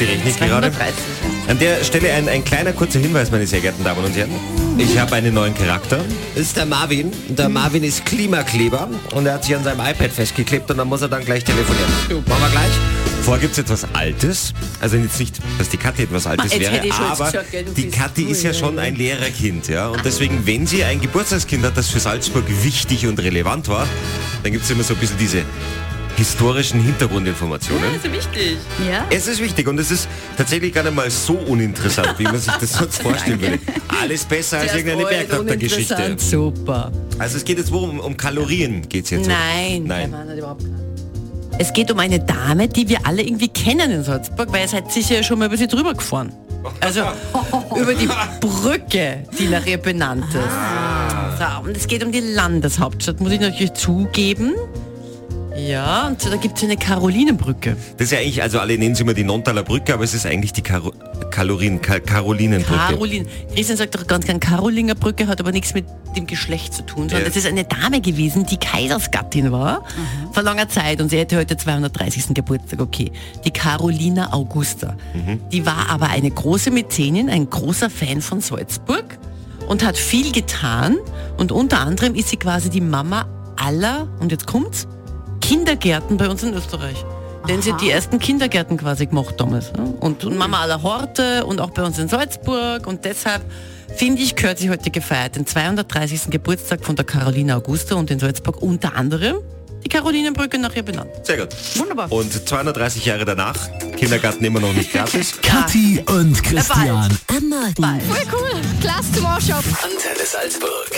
die rechne ich gerade. 230. An der Stelle ein, ein kleiner kurzer Hinweis, meine sehr geehrten Damen und Herren. Ich habe einen neuen Charakter. Das ist der Marvin. Der Marvin ist Klimakleber und er hat sich an seinem iPad festgeklebt und dann muss er dann gleich telefonieren. Machen wir gleich. Vorher gibt es etwas Altes. Also jetzt nicht, dass die Kathi etwas Altes jetzt wäre, aber gesagt, gell, du die Kathi ist ja schon ein Lehrerkind. Ja? Und deswegen, wenn sie ein Geburtstagskind hat, das für Salzburg wichtig und relevant war, dann gibt es immer so ein bisschen diese historischen Hintergrundinformationen. Das ist wichtig. Ja? Es ist wichtig und es ist tatsächlich gar nicht mal so uninteressant, wie man sich das sonst vorstellen würde. Alles besser als irgendeine Bergdoktor-Geschichte. Super. Also es geht jetzt worum? Um Kalorien geht es jetzt. Nein, Nein. Es geht um eine Dame, die wir alle irgendwie kennen in Salzburg, weil ihr seid sicher schon mal über sie drüber gefahren. Also über die Brücke, die nach ihr benannt ist. So, und es geht um die Landeshauptstadt, muss ich natürlich zugeben. Ja, und da gibt es eine Karolinenbrücke. Das ist ja eigentlich, also alle nennen sie immer die Nontaler Brücke, aber es ist eigentlich die Karo Kalorien, Ka Karolinenbrücke. Carolin. Christian sagt doch ganz gern Karolinger Brücke, hat aber nichts mit dem Geschlecht zu tun, sondern Ja. es ist eine Dame gewesen, die Kaisersgattin war, vor langer Zeit und sie hätte heute 230. Geburtstag, okay. Die Carolina Augusta. Die war aber eine große Mäzenin, ein großer Fan von Salzburg und hat viel getan und unter anderem ist sie quasi die Mama aller, und jetzt kommt's, Kindergärten bei uns in Österreich. Denn sie hat die ersten Kindergärten quasi gemacht damals. Ne? Und, und Mama aller Horte und auch bei uns in Salzburg. Und deshalb finde ich, gehört sie heute gefeiert. Den 230. Geburtstag von der Carolina Augusta und in Salzburg unter anderem die Carolinenbrücke nach ihr benannt. Sehr gut. Wunderbar. Und 230 Jahre danach, Kindergarten immer noch nicht gratis. Kathi und Christian. Voll cool. Klasse zum Anschauen. Antenne Salzburg.